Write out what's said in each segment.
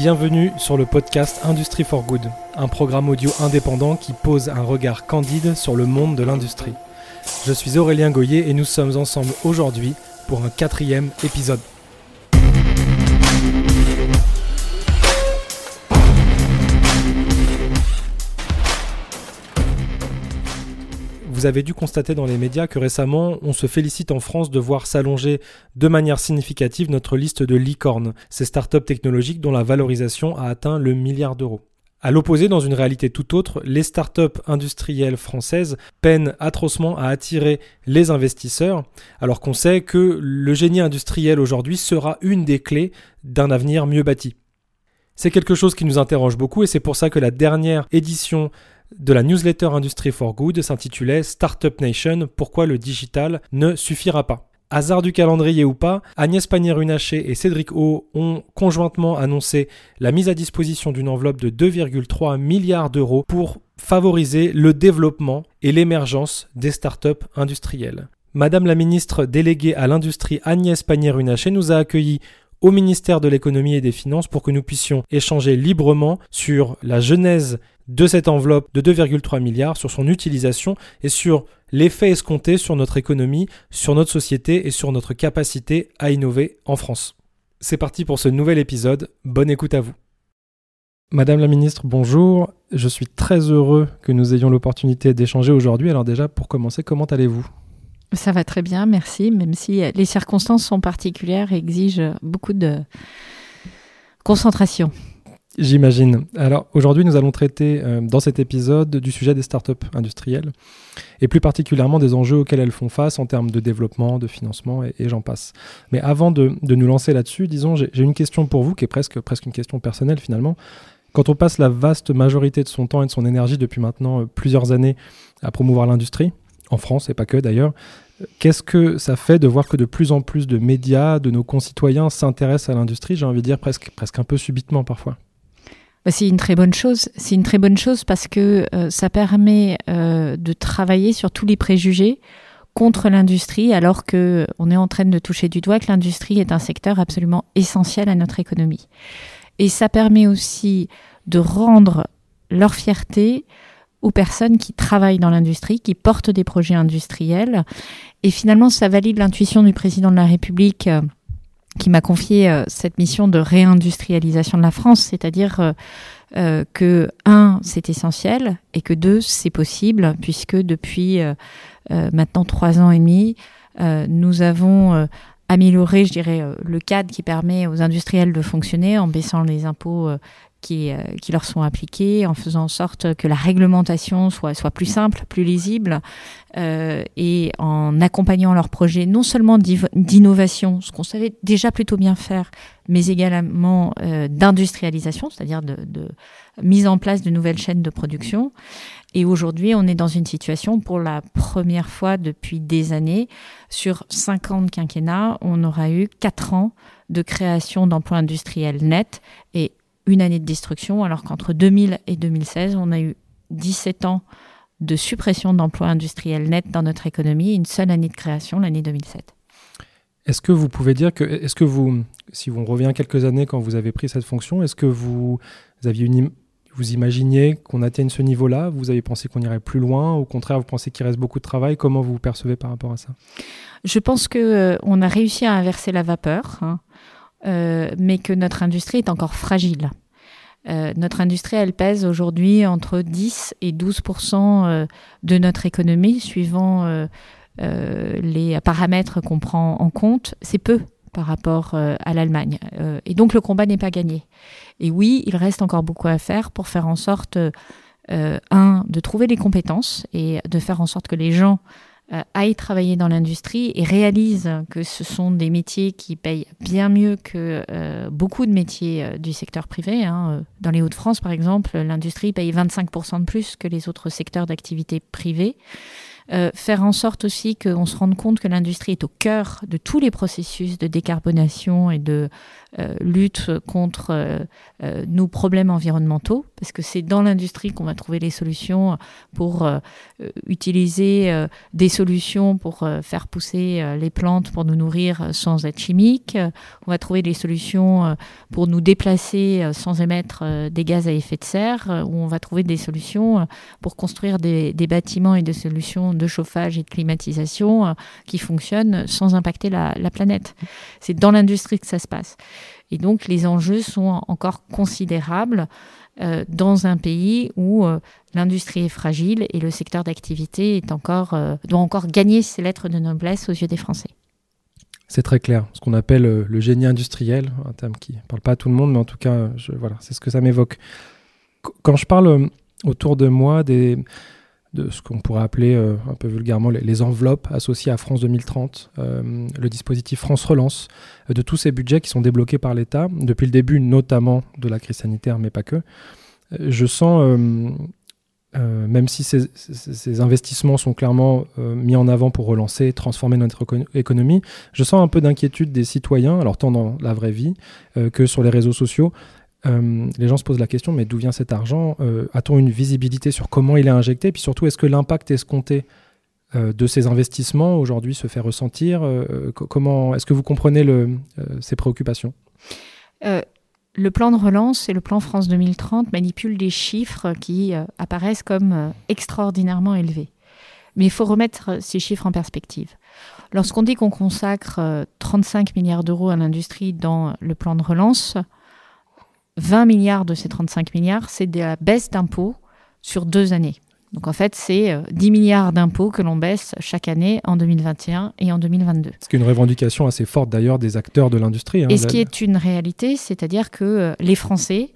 Bienvenue sur le podcast Industry for Good, un programme audio indépendant qui pose un regard candide sur le monde de l'industrie. Je suis Aurélien Goyer et nous sommes ensemble aujourd'hui pour un quatrième épisode. Vous avez dû constater dans les médias que récemment, on se félicite en France de voir s'allonger de manière significative notre liste de licornes, ces startups technologiques dont la valorisation a atteint le milliard d'euros. À l'opposé, dans une réalité tout autre, les startups industrielles françaises peinent atrocement à attirer les investisseurs, alors qu'on sait que le génie industriel aujourd'hui sera une des clés d'un avenir mieux bâti. C'est quelque chose qui nous interroge beaucoup et c'est pour ça que la dernière édition de la newsletter Industry for Good s'intitulait Startup Nation, pourquoi le digital ne suffira pas? Hasard du calendrier ou pas, Agnès Pannier-Runacher et Cédric O ont conjointement annoncé la mise à disposition d'une enveloppe de 2,3 milliards d'euros pour favoriser le développement et l'émergence des startups industrielles. Madame la ministre déléguée à l'industrie Agnès Pannier-Runacher nous a accueillis au ministère de l'économie et des finances pour que nous puissions échanger librement sur la genèse de cette enveloppe de 2,3 milliards, sur son utilisation et sur l'effet escompté sur notre économie, sur notre société et sur notre capacité à innover en France. C'est parti pour ce nouvel épisode, bonne écoute à vous. Madame la ministre, bonjour. Je suis très heureux que nous ayons l'opportunité d'échanger aujourd'hui. Alors déjà, pour commencer, comment allez-vous? Ça va très bien, merci, même si les circonstances sont particulières et exigent beaucoup de concentration. J'imagine. Alors aujourd'hui, nous allons traiter euh, dans cet épisode du sujet des startups industrielles et plus particulièrement des enjeux auxquels elles font face en termes de développement, de financement et, j'en passe. Mais avant de, nous lancer là-dessus, disons, j'ai une question pour vous qui est presque, presque une question personnelle finalement. Quand on passe la vaste majorité de son temps et de son énergie depuis maintenant euh, plusieurs années à promouvoir l'industrie, en France et pas que d'ailleurs, Qu'est-ce que ça fait de voir que de plus en plus de médias, de nos concitoyens s'intéressent à l'industrie, j'ai envie de dire presque, presque un peu subitement parfois? C'est une très bonne chose. C'est une très bonne chose parce que euh, ça permet euh, de travailler sur tous les préjugés contre l'industrie, alors que on est en train de toucher du doigt que l'industrie est un secteur absolument essentiel à notre économie. Et ça permet aussi de rendre leur fierté aux personnes qui travaillent dans l'industrie, qui portent des projets industriels. Et finalement, ça valide l'intuition du président de la République. Euh, qui m'a confié euh, cette mission de réindustrialisation de la France, c'est-à-dire euh, euh, que un, c'est essentiel et que deux, c'est possible, puisque depuis maintenant trois ans et demi, nous avons amélioré, je dirais, le cadre qui permet aux industriels de fonctionner en baissant les impôts qui, qui, leur sont appliqués, en faisant en sorte que la réglementation soit, soit plus simple, plus lisible, euh, et en accompagnant leurs projets non seulement d'innovation, ce qu'on savait déjà plutôt bien faire, mais également euh, d'industrialisation, c'est-à-dire de, de, mise en place de nouvelles chaînes de production. Et aujourd'hui, on est dans une situation, pour la première fois depuis des années, sur 50 quinquennats, on aura eu 4 ans de création d'emplois industriels nets et une année de destruction, alors qu'entre 2000 et 2016, on a eu 17 ans de suppression d'emplois industriels nets dans notre économie, une seule année de création, l'année 2007. Est-ce que vous pouvez dire que, est-ce que vous, si on revient quelques années quand vous avez pris cette fonction, est-ce que vous, aviez une, vous imaginiez qu'on atteigne ce niveau-là? Vous avez pensé qu'on irait plus loin? Au contraire, vous pensez qu'il reste beaucoup de travail? Comment vous vous percevez par rapport à ça? Je pense que euh, on a réussi à inverser la vapeur, hein, euh, mais que notre industrie est encore fragile. Euh, notre industrie, elle pèse aujourd'hui entre 10 et 12% euh, de notre économie, suivant euh, les paramètres qu'on prend en compte. C'est peu par rapport à l'Allemagne. et donc le combat n'est pas gagné. Et oui, il reste encore beaucoup à faire pour faire en sorte, un, de trouver les compétences et de faire en sorte que les gens aillent travailler dans l'industrie et réalisent que ce sont des métiers qui payent bien mieux que euh, beaucoup de métiers euh, du secteur privé. Hein. Dans les Hauts-de-France, par exemple, l'industrie paye 25% de plus que les autres secteurs d'activité privée. Faire en sorte aussi qu'on se rende compte que l'industrie est au cœur de tous les processus de décarbonation et de lutte contre nos problèmes environnementaux, parce que c'est dans l'industrie qu'on va trouver les solutions pour utiliser des solutions pour faire pousser les plantes pour nous nourrir sans être chimiques. On va trouver des solutions pour nous déplacer sans émettre des gaz à effet de serre, où on va trouver des solutions pour construire des, des bâtiments et des solutions de chauffage et de climatisation qui fonctionnent sans impacter la, planète. C'est dans l'industrie que ça se passe. Et donc les enjeux sont encore considérables euh, dans un pays où euh, l'industrie est fragile et le secteur d'activité est encore, euh, doit encore gagner ses lettres de noblesse aux yeux des Français. C'est très clair, ce qu'on appelle le génie industriel, un terme qui ne parle pas à tout le monde, mais en tout cas, voilà, c'est ce que ça m'évoque. Quand je parle autour de moi des, de ce qu'on pourrait appeler euh, un peu vulgairement les, enveloppes associées à France 2030, euh, le dispositif France Relance, euh, de tous ces budgets qui sont débloqués par l'État, depuis le début notamment de la crise sanitaire, mais pas que. je sens, même si ces, investissements sont clairement mis en avant pour relancer, transformer notre économie, je sens un peu d'inquiétude des citoyens, alors tant dans la vraie vie que sur les réseaux sociaux, euh, les gens se posent la question, mais d'où vient cet argent euh, A-t-on une visibilité sur comment il est injecté? Et puis surtout, est-ce que l'impact escompté euh, de ces investissements aujourd'hui se fait ressentir? Comment Est-ce que vous comprenez ces préoccupations? Le plan de relance et le plan France 2030 manipulent des chiffres qui apparaissent comme extraordinairement élevés. Mais il faut remettre ces chiffres en perspective. Lorsqu'on dit qu'on consacre 35 milliards d'euros à l'industrie dans le plan de relance, 20 milliards de ces 35 milliards, c'est de la baisse d'impôts sur deux années. Donc en fait, c'est 10 euh, milliards d'impôts que l'on baisse chaque année en 2021 et en 2022. Ce qui est une revendication assez forte d'ailleurs des acteurs de l'industrie. Hein, et ce qui est une réalité, c'est-à-dire que euh, les Français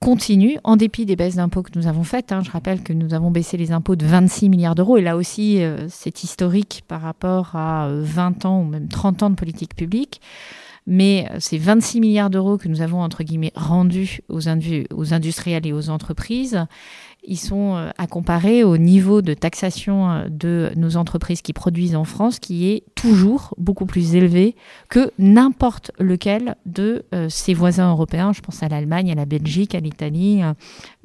continuent, en dépit des baisses d'impôts que nous avons faites, hein, je rappelle que nous avons baissé les impôts de 26 milliards d'euros, et là aussi euh, c'est historique par rapport à 20 ans ou même 30 ans de politique publique, mais ces 26 milliards d'euros que nous avons, entre guillemets, rendus aux, industriels et aux entreprises, ils sont euh, à comparer au niveau de taxation euh, de nos entreprises qui produisent en France, qui est toujours beaucoup plus élevé que n'importe lequel de euh, ses voisins européens. Je pense à l'Allemagne, à la Belgique, à l'Italie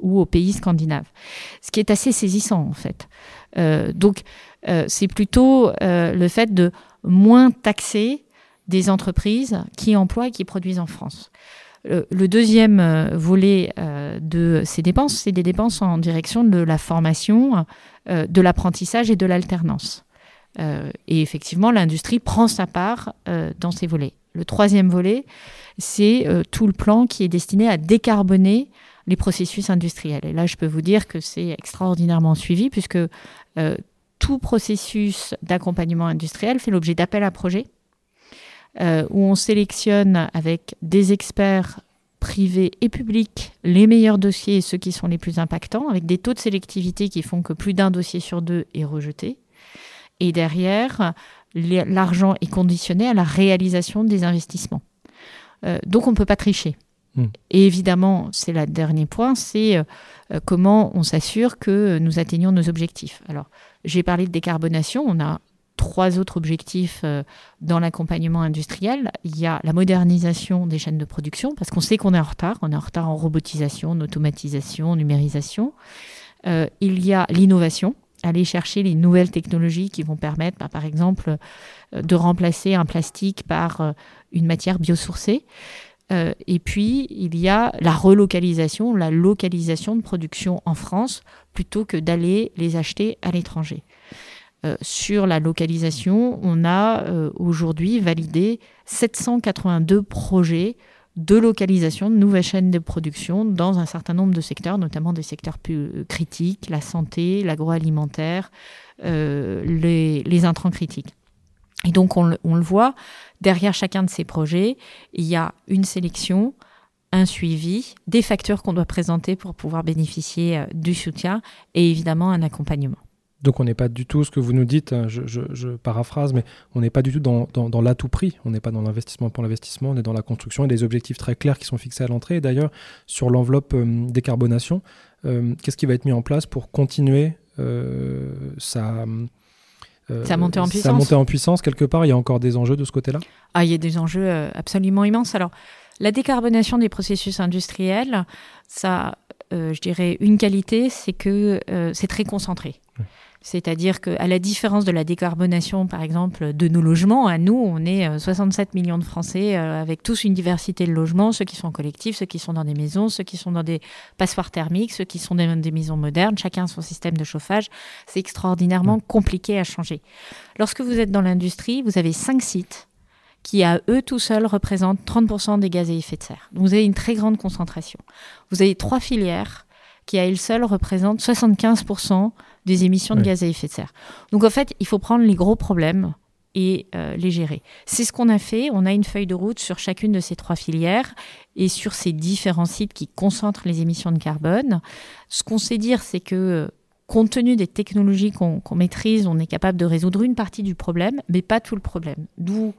ou aux pays scandinaves. Ce qui est assez saisissant, en fait. donc, c'est plutôt le fait de moins taxer des entreprises qui emploient et qui produisent en France. Le, deuxième euh, volet euh, de ces dépenses, c'est des dépenses en direction de la formation, euh, de l'apprentissage et de l'alternance. et effectivement, l'industrie prend sa part dans ces volets. Le troisième volet, c'est tout le plan qui est destiné à décarboner les processus industriels. Et là, je peux vous dire que c'est extraordinairement suivi puisque tout processus d'accompagnement industriel fait l'objet d'appels à projets euh, où on sélectionne avec des experts privés et publics les meilleurs dossiers et ceux qui sont les plus impactants, avec des taux de sélectivité qui font que plus d'un dossier sur deux est rejeté. Et derrière, l'argent est conditionné à la réalisation des investissements. Euh, donc on ne peut pas tricher. Hmm. Et évidemment, c'est le dernier point, c'est euh, comment on s'assure que nous atteignons nos objectifs. Alors, j'ai parlé de décarbonation, on a trois autres objectifs euh, dans l'accompagnement industriel. Il y a la modernisation des chaînes de production, parce qu'on sait qu'on est en retard. On est en retard en robotisation, en automatisation, en numérisation. Euh, il y a l'innovation, aller chercher les nouvelles technologies qui vont permettre, bah, par exemple, euh, de remplacer un plastique par une matière biosourcée. et puis, il y a la relocalisation, la localisation de production en France, plutôt que d'aller les acheter à l'étranger. Euh, sur la localisation, on a euh, aujourd'hui validé 782 projets de localisation de nouvelles chaînes de production dans un certain nombre de secteurs, notamment des secteurs plus euh, critiques, la santé, l'agroalimentaire, les, intrants critiques. Et donc on, on, le voit, derrière chacun de ces projets, il y a une sélection, un suivi, des facteurs qu'on doit présenter pour pouvoir bénéficier du soutien et évidemment un accompagnement. Donc on n'est pas du tout, ce que vous nous dites, hein, je, paraphrase, mais on n'est pas du tout dans, dans, l'atout prix, on n'est pas dans l'investissement pour l'investissement, on est dans la construction et des objectifs très clairs qui sont fixés à l'entrée. Et d'ailleurs, sur l'enveloppe euh, décarbonation, euh, qu'est-ce qui va être mis en place pour continuer euh, ça montait en puissance. Ça montait en puissance quelque part? Il y a encore des enjeux de ce côté-là? Ah, il y a des enjeux absolument immenses. Alors, la décarbonation des processus industriels, ça, je dirais, une qualité, c'est que c'est très concentré. C'est-à-dire qu'à la différence de la décarbonation, par exemple, de nos logements, à nous, on est 67 euh, millions de Français euh, avec tous une diversité de logements, ceux qui sont collectifs, ceux qui sont dans des maisons, ceux qui sont dans des passoires thermiques, ceux qui sont dans des maisons modernes, chacun son système de chauffage. C'est extraordinairement compliqué à changer. Lorsque vous êtes dans l'industrie, vous avez cinq sites qui à eux tout seuls représentent 30% des gaz à effet de serre. Donc vous avez une très grande concentration. Vous avez trois filières qui à elles seules représentent 75% des émissions de gaz à effet de serre. Donc en fait, il faut prendre les gros problèmes et euh, les gérer. C'est ce qu'on a fait. On a une feuille de route sur chacune de ces trois filières et sur ces différents sites qui concentrent les émissions de carbone. Ce qu'on sait dire, c'est que compte tenu des technologies qu'on maîtrise, on est capable de résoudre une partie du problème, mais pas tout le problème. D'où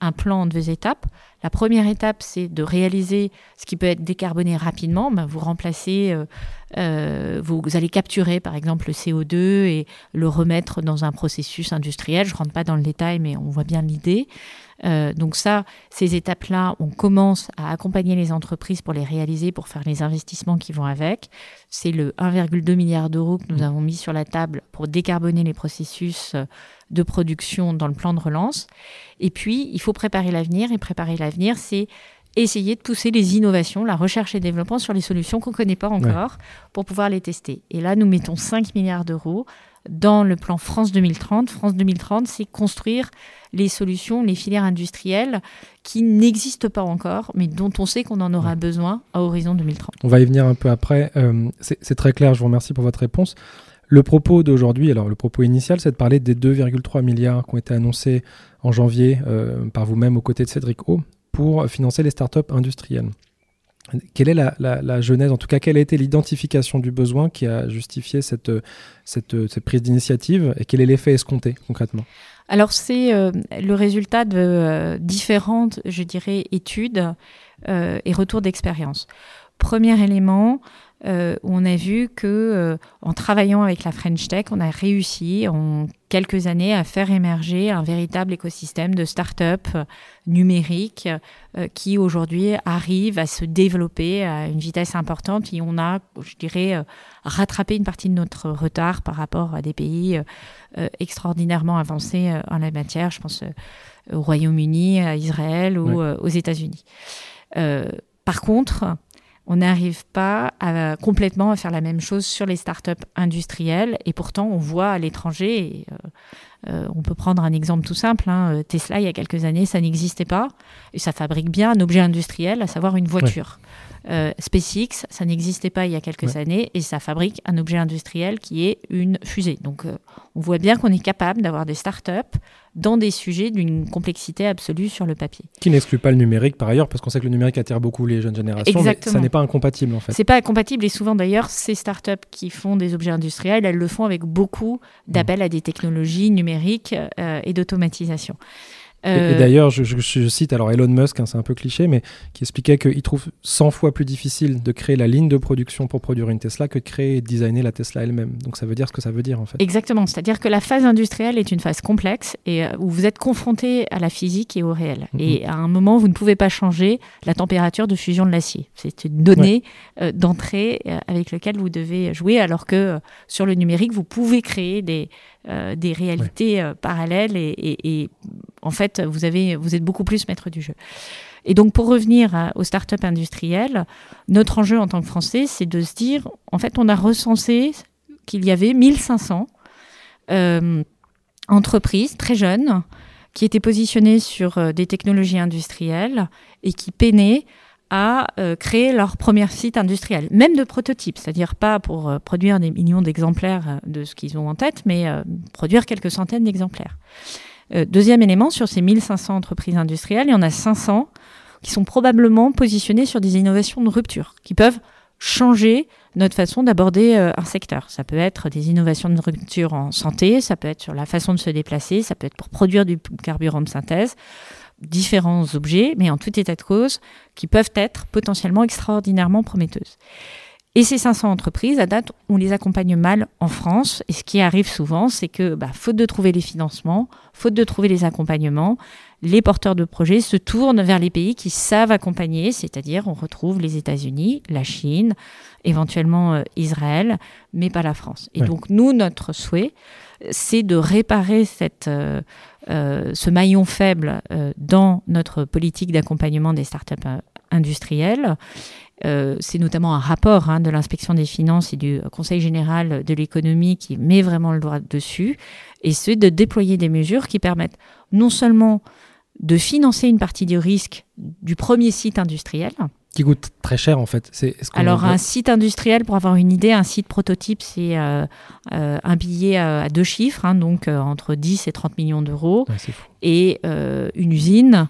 un plan en deux étapes. La première étape, c'est de réaliser ce qui peut être décarboné rapidement. Ben, vous remplacez, euh, euh, vous, allez capturer par exemple le CO2 et le remettre dans un processus industriel. Je ne rentre pas dans le détail, mais on voit bien l'idée. Euh, donc ça, ces étapes-là, on commence à accompagner les entreprises pour les réaliser, pour faire les investissements qui vont avec. C'est le 1,2 milliard d'euros que nous avons mis sur la table pour décarboner les processus de production dans le plan de relance. Et puis, il faut préparer l'avenir. Et préparer l'avenir, c'est essayer de pousser les innovations, la recherche et développement sur les solutions qu'on ne connaît pas encore pour pouvoir les tester. Et là, nous mettons 5 milliards d'euros dans le plan France 2030. France 2030, c'est construire les solutions, les filières industrielles qui n'existent pas encore, mais dont on sait qu'on en aura besoin à horizon 2030. On va y venir un peu après. Euh, c'est très clair, je vous remercie pour votre réponse. Le propos d'aujourd'hui, alors le propos initial, c'est de parler des 2,3 milliards qui ont été annoncés en janvier euh, par vous-même aux côtés de Cédric O pour financer les startups industrielles. Quelle est la, genèse, en tout cas, quelle a été l'identification du besoin qui a justifié cette, cette, prise d'initiative et quel est l'effet escompté concrètement? Alors, c'est euh, le résultat de euh, différentes, je dirais, études et retours d'expérience. Premier élément, euh, on a vu que euh, en travaillant avec la French Tech, on a réussi quelques années à faire émerger un véritable écosystème de start-up numériques euh, qui aujourd'hui arrive à se développer à une vitesse importante et on a, je dirais, rattrapé une partie de notre retard par rapport à des pays extraordinairement avancés en la matière. Je pense au Royaume-Uni, à Israël ou aux États-Unis. par contre, on n'arrive pas à, complètement à faire la même chose sur les startups industrielles. Et pourtant, on voit à l'étranger, euh, euh, on peut prendre un exemple tout simple, hein, Tesla, il y a quelques années, ça n'existait pas. Et ça fabrique bien un objet industriel, à savoir une voiture. Euh, SpaceX, ça n'existait pas il y a quelques années et ça fabrique un objet industriel qui est une fusée. Donc euh, on voit bien qu'on est capable d'avoir des startups dans des sujets d'une complexité absolue sur le papier. Qui n'exclut pas le numérique par ailleurs, parce qu'on sait que le numérique attire beaucoup les jeunes générations, Exactement. mais ça n'est pas incompatible en fait. C'est pas incompatible et souvent d'ailleurs ces startups qui font des objets industriels, elles le font avec beaucoup d'appels à des technologies numériques euh, et d'automatisation. Et, euh, d'ailleurs, je, cite alors Elon Musk, hein, c'est un peu cliché, mais qui expliquait qu'il trouve 100 fois plus difficile de créer la ligne de production pour produire une Tesla que de créer et designer la Tesla elle-même. Donc ça veut dire ce que ça veut dire en fait. Exactement, c'est-à-dire que la phase industrielle est une phase complexe et euh, où vous êtes confronté à la physique et au réel. Mhm. Et à un moment, vous ne pouvez pas changer la température de fusion de l'acier. C'est une donnée euh, d'entrée avec laquelle vous devez jouer, alors que sur le numérique, vous pouvez créer des, des réalités parallèles et, et en fait, vous, êtes beaucoup plus maître du jeu. Et donc, pour revenir aux startups industrielles, notre enjeu en tant que Français, c'est de se dire, en fait, on a recensé qu'il y avait 1500 euh, entreprises très jeunes qui étaient positionnées sur euh, des technologies industrielles et qui peinaient à euh, créer leur premier site industriel, même de prototype, c'est-à-dire pas pour produire des millions d'exemplaires de ce qu'ils ont en tête, mais produire quelques centaines d'exemplaires. Euh, deuxième élément, sur ces 1500 entreprises industrielles, il y en a 500 qui sont probablement positionnées sur des innovations de rupture, qui peuvent changer notre façon d'aborder euh, un secteur. Ça peut être des innovations de rupture en santé, ça peut être sur la façon de se déplacer, ça peut être pour produire du carburant de synthèse, différents objets, mais en tout état de cause, qui peuvent être potentiellement extraordinairement prometteuses. Et ces 500 entreprises, à date, on les accompagne mal en France. Et ce qui arrive souvent, c'est que, bah, faute de trouver les financements, faute de trouver les accompagnements, les porteurs de projets se tournent vers les pays qui savent accompagner, c'est-à-dire on retrouve les États-Unis, la Chine, éventuellement euh, Israël, mais pas la France. Et donc nous, notre souhait, c'est de réparer cette, euh, euh, ce maillon faible dans notre politique d'accompagnement des startups industrielles. c'est notamment un rapport hein, de l'inspection des finances et du Conseil général de l'économie qui met vraiment le doigt dessus, et c'est de déployer des mesures qui permettent non seulement de financer une partie du risque du premier site industriel. Qui coûte très cher en fait. C'est, Alors un site industriel, pour avoir une idée, un site prototype, c'est euh, euh, un billet à, deux chiffres, hein, donc euh, entre 10 et 30 millions d'euros. et une usine,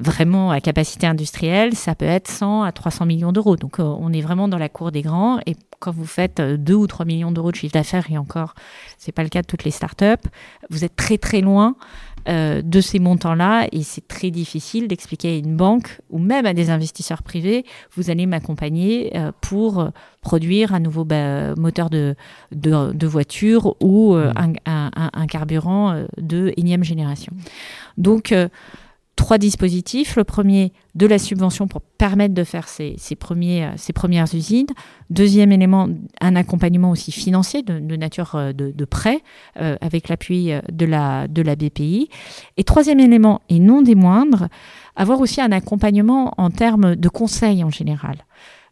vraiment à capacité industrielle, ça peut être 100 à 300 millions d'euros. Donc on est vraiment dans la cour des grands. Et quand vous faites 2 ou 3 millions d'euros de chiffre d'affaires, et encore, c'est pas le cas de toutes les startups, vous êtes très très loin euh, de ces montants-là et c'est très difficile d'expliquer à une banque ou même à des investisseurs privés, vous allez m'accompagner euh, pour produire un nouveau bah, moteur de, de, voiture ou euh, mmh. un, un, carburant de énième génération. Donc, trois dispositifs. Le premier, de la subvention pour permettre de faire ces, premiers, euh, premières usines. Deuxième élément, un accompagnement aussi financier de, nature euh, de, prêt euh, avec l'appui de la, de la BPI. Et troisième élément, et non des moindres, avoir aussi un accompagnement en termes de conseil en général.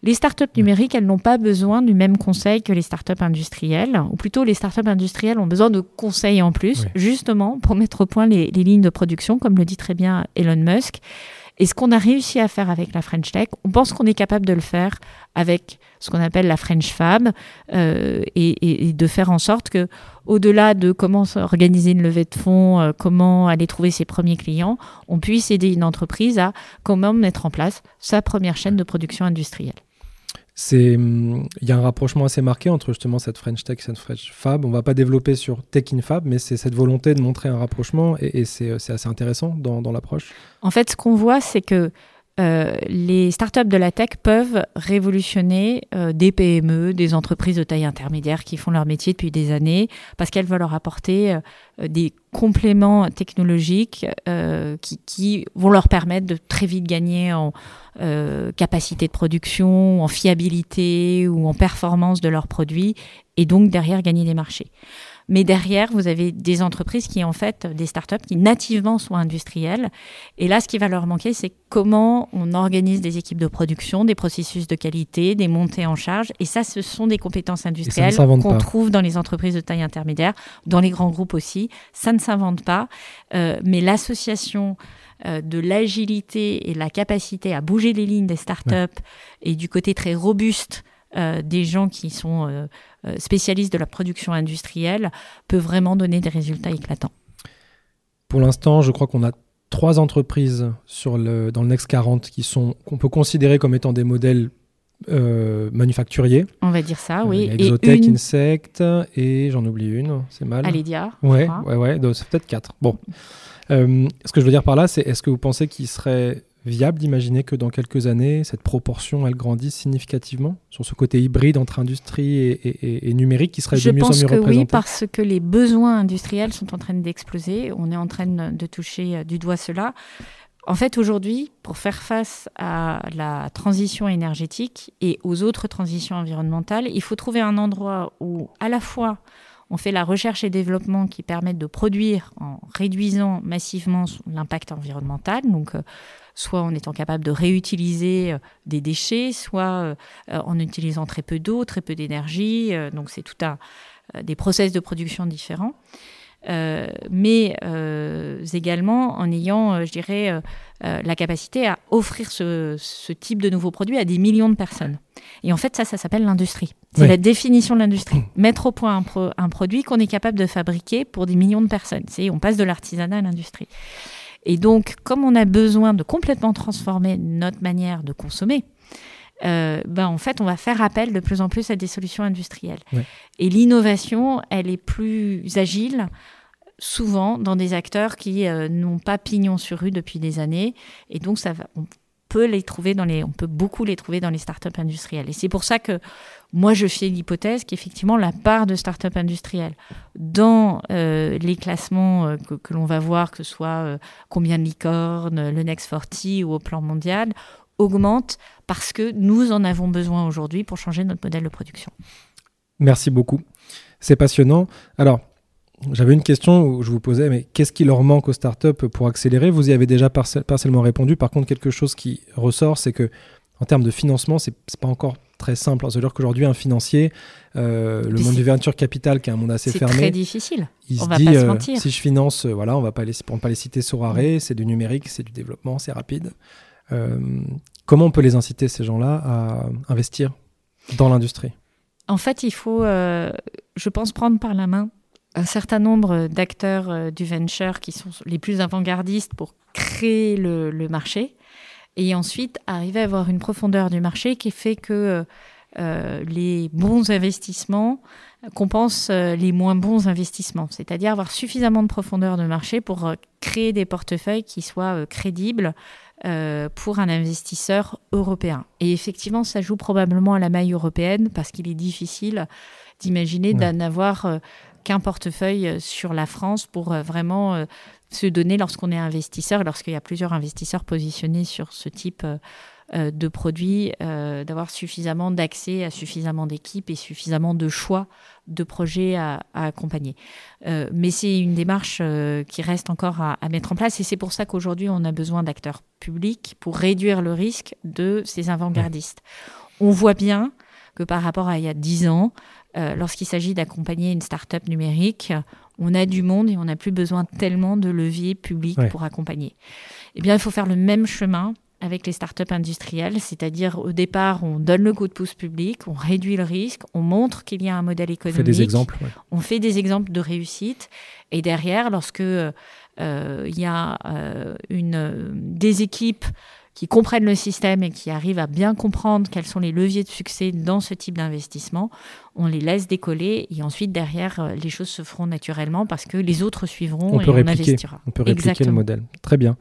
Les startups numériques, elles n'ont pas besoin du même conseil que les startups industrielles, ou plutôt les startups industrielles ont besoin de conseils en plus, justement pour mettre au point les, lignes de production, comme le dit très bien Elon Musk. Et ce qu'on a réussi à faire avec la French Tech, on pense qu'on est capable de le faire avec ce qu'on appelle la French Fab, euh, et, de faire en sorte que, au-delà de comment organiser une levée de fonds, euh, comment aller trouver ses premiers clients, on puisse aider une entreprise à comment mettre en place sa première chaîne de production industrielle c'est hum, il y a un rapprochement assez marqué entre justement cette French Tech et cette French Fab. On va pas développer sur Tech in Fab, mais c'est cette volonté de montrer un rapprochement et, c'est assez intéressant dans l'approche. En fait, ce qu'on voit, c'est que euh, les startups de la tech peuvent révolutionner euh, des PME, des entreprises de taille intermédiaire qui font leur métier depuis des années, parce qu'elles veulent leur apporter euh, des compléments technologiques qui, qui, vont leur permettre de très vite gagner en capacité de production, en fiabilité ou en performance de leurs produits, et donc derrière gagner des marchés. Mais derrière, vous avez des entreprises qui, en fait, des startups qui nativement sont industrielles. Et là, ce qui va leur manquer, c'est comment on organise des équipes de production, des processus de qualité, des montées en charge. Et ça, ce sont des compétences industrielles qu'on trouve dans les entreprises de taille intermédiaire, dans les grands groupes aussi. Ça ne s'invente pas. Euh, mais l'association euh, de l'agilité et la capacité à bouger les lignes des startups et du côté très robuste euh, des gens qui sont euh, euh, spécialistes de la production industrielle peut vraiment donner des résultats éclatants. Pour l'instant, je crois qu'on a trois entreprises sur le, dans le Next 40 qui sont qu'on peut considérer comme étant des modèles manufacturiers. On va dire ça, oui. Exotech, Insect et j'en oublie une, c'est mal. Alidia. Ouais, ouais, ouais, c'est peut-être quatre. Bon. ce que je veux dire par là, c'est est-ce que vous pensez qu'il serait viable d'imaginer que dans quelques années, cette proportion, elle grandisse significativement sur ce côté hybride entre industrie et, numérique qui serait de mieux en mieux représenté Je pense que oui, parce que les besoins industriels sont en train d'exploser. On est en train de toucher euh, du doigt cela. En fait, aujourd'hui, pour faire face à la transition énergétique et aux autres transitions environnementales, il faut trouver un endroit où, à la fois, on fait la recherche et développement qui permettent de produire en réduisant massivement l'impact environnemental, donc euh, soit en étant capable de réutiliser euh, des déchets, soit euh, en utilisant très peu d'eau, très peu d'énergie. donc c'est tout un des process de production différents. Euh, mais euh, également en ayant, euh, je dirais, la capacité à offrir ce, type de nouveaux produits à des millions de personnes. Et en fait, ça, ça s'appelle l'industrie. C'est la définition de l'industrie. Mettre au point un, produit qu'on est capable de fabriquer pour des millions de personnes. C'est, on passe de l'artisanat à l'industrie. Et donc, comme on a besoin de complètement transformer notre manière de consommer, euh, ben en fait, on va faire appel de plus en plus à des solutions industrielles. Et l'innovation, elle est plus agile, souvent dans des acteurs qui euh, n'ont pas pignon sur rue depuis des années. Et donc, ça va, peut les trouver dans les, on peut beaucoup les trouver dans les startups industrielles. Et c'est pour ça que moi, je fais l'hypothèse qu'effectivement, la part de startups industrielles dans euh, les classements euh, que, l'on va voir, que ce soit euh, combien de licornes, le Next 40 ou au plan mondial, augmente parce que nous en avons besoin aujourd'hui pour changer notre modèle de production. Merci beaucoup. C'est passionnant. Alors, j'avais une question où je vous posais, mais qu'est-ce qui leur manque aux startups pour accélérer? Vous y avez déjà partiellement répondu. Par contre, quelque chose qui ressort, c'est que en termes de financement, c'est pas encore très simple. C'est-à-dire qu'aujourd'hui, un financier, euh, le monde du venture capital, qui est un monde assez fermé, c'est très difficile. Il se dit, euh, si je finance, euh, voilà, on va pas les, ne pas les citer sur arrêt, c'est du numérique, c'est du développement, c'est rapide. comment on peut les inciter ces gens-là à investir dans l'industrie? En fait, il faut, je pense, prendre par la main un certain nombre d'acteurs du venture qui sont les plus avant-gardistes pour créer le marché et ensuite arriver à avoir une profondeur du marché qui fait que euh, les bons investissements compensent euh, les moins bons investissements, c'est-à-dire avoir suffisamment de profondeur de marché pour euh, créer des portefeuilles qui soient crédibles pour un investisseur européen. Et effectivement, ça joue probablement à la maille européenne parce qu'il est difficile d'imaginer d'en avoir qu'un portefeuille sur la France pour vraiment se donner lorsqu'on est investisseur, lorsqu'il y a plusieurs investisseurs positionnés sur ce type euh, euh, de produits, euh, d'avoir suffisamment d'accès à suffisamment d'équipes et suffisamment de choix de projets à, accompagner. mais c'est une démarche qui reste encore à, mettre en place et c'est pour ça qu'aujourd'hui on a besoin d'acteurs publics pour réduire le risque de ces avant-gardistes. On voit bien que par rapport à il y a 10 ans, lorsqu'il s'agit d'accompagner une start-up numérique, on a du monde et on n'a plus besoin tellement de leviers publics pour accompagner. Eh bien, il faut faire le même chemin avec les startups industrielles, c'est-à-dire au départ, on donne le coup de pouce public, on réduit le risque, on montre qu'il y a un modèle économique, on fait des exemples, on fait des exemples de réussite, et derrière, lorsque euh, il y a euh, une, des équipes qui comprennent le système et qui arrivent à bien comprendre quels sont les leviers de succès dans ce type d'investissement, on les laisse décoller et ensuite derrière euh, les choses se feront naturellement parce que les autres suivront on et peut on investira. On peut répliquer le modèle. Très bien.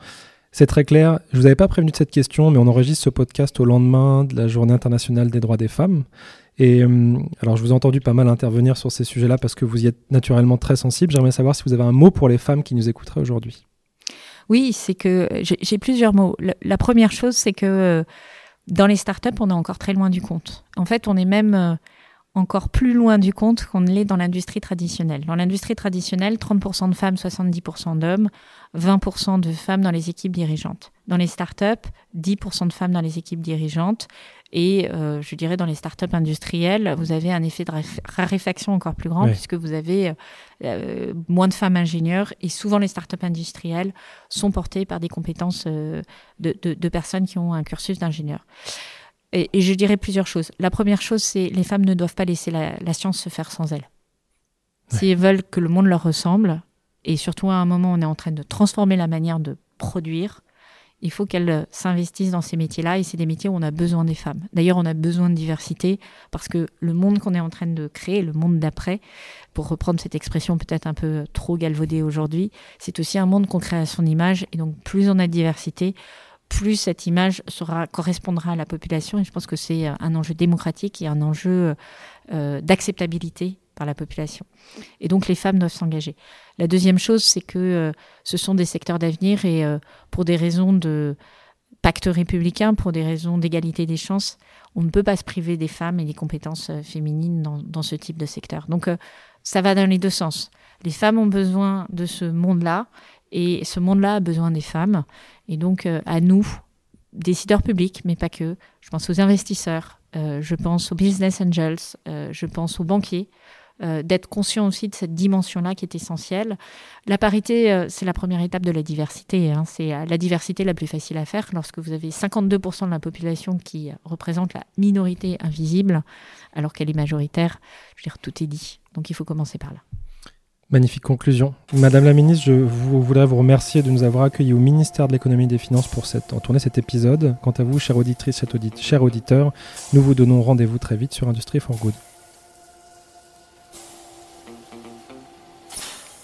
C'est très clair. Je vous avais pas prévenu de cette question, mais on enregistre ce podcast au lendemain de la Journée internationale des droits des femmes. Et euh, alors, je vous ai entendu pas mal intervenir sur ces sujets-là parce que vous y êtes naturellement très sensible. J'aimerais savoir si vous avez un mot pour les femmes qui nous écouteraient aujourd'hui. Oui, c'est que j'ai plusieurs mots. La, première chose, c'est que euh, dans les startups, on est encore très loin du compte. En fait, on est même euh, encore plus loin du compte qu'on ne l'est dans l'industrie traditionnelle. Dans l'industrie traditionnelle, 30% de femmes, 70% d'hommes, 20% de femmes dans les équipes dirigeantes. Dans les startups, 10% de femmes dans les équipes dirigeantes, et euh, je dirais dans les startups industrielles, vous avez un effet de raréfaction encore plus grand puisque vous avez euh, moins de femmes ingénieurs et souvent les startups industrielles sont portées par des compétences euh, de, personnes qui ont un cursus d'ingénieur. Et, je dirais plusieurs choses. La première chose, c'est les femmes ne doivent pas laisser la, science se faire sans elles. Si elles veulent que le monde leur ressemble, et surtout à un moment où on est en train de transformer la manière de produire, il faut qu'elles s'investissent dans ces métiers-là et c'est des métiers où on a besoin des femmes. D'ailleurs, on a besoin de diversité parce que le monde qu'on est en train de créer, le monde d'après, pour reprendre cette expression peut-être un peu trop galvaudée aujourd'hui, c'est aussi un monde qu'on crée à son image et donc plus on a de diversité, plus cette image correspondra à la population et je pense que c'est un enjeu démocratique et un enjeu euh, d'acceptabilité par la population. Et donc les femmes doivent s'engager. La deuxième chose, c'est que euh, ce sont des secteurs d'avenir et euh, pour des raisons de pacte républicain, pour des raisons d'égalité des chances, on ne peut pas se priver des femmes et des compétences euh, féminines dans, ce type de secteur. Donc ça va dans les deux sens. Les femmes ont besoin de ce monde-là et ce monde-là a besoin des femmes. Et donc à nous, décideurs publics, mais pas que, je pense aux investisseurs, je pense aux business angels, je pense aux banquiers, euh, d'être conscient aussi de cette dimension-là qui est essentielle. La parité, euh, c'est la première étape de la diversité. Hein. C'est euh, la diversité la plus facile à faire lorsque vous avez 52% de la population qui représente la minorité invisible, alors qu'elle est majoritaire. Je veux dire, tout est dit. Donc il faut commencer par là. Magnifique conclusion. Madame la ministre, je voudrais vous remercier de nous avoir accueillis au ministère de l'économie et des finances pour en tourner cet épisode. Quant à vous, chère auditrice, chers auditeurs, nous vous donnons rendez-vous très vite sur Industrie for Good.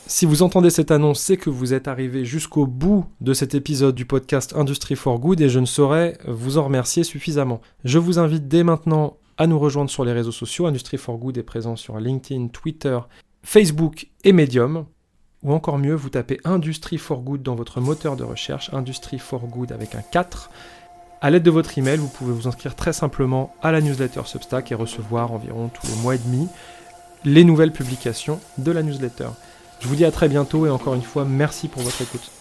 Si vous entendez cette annonce, c'est que vous êtes arrivé jusqu'au bout de cet épisode du podcast Industry for Good et je ne saurais vous en remercier suffisamment. Je vous invite dès maintenant à nous rejoindre sur les réseaux sociaux. Industry for Good est présent sur LinkedIn, Twitter, Facebook et Medium. Ou encore mieux, vous tapez Industry for Good dans votre moteur de recherche, Industry for Good avec un 4. À l'aide de votre email, vous pouvez vous inscrire très simplement à la newsletter Substack et recevoir environ tous les mois et demi les nouvelles publications de la newsletter. Je vous dis à très bientôt et encore une fois, merci pour votre écoute.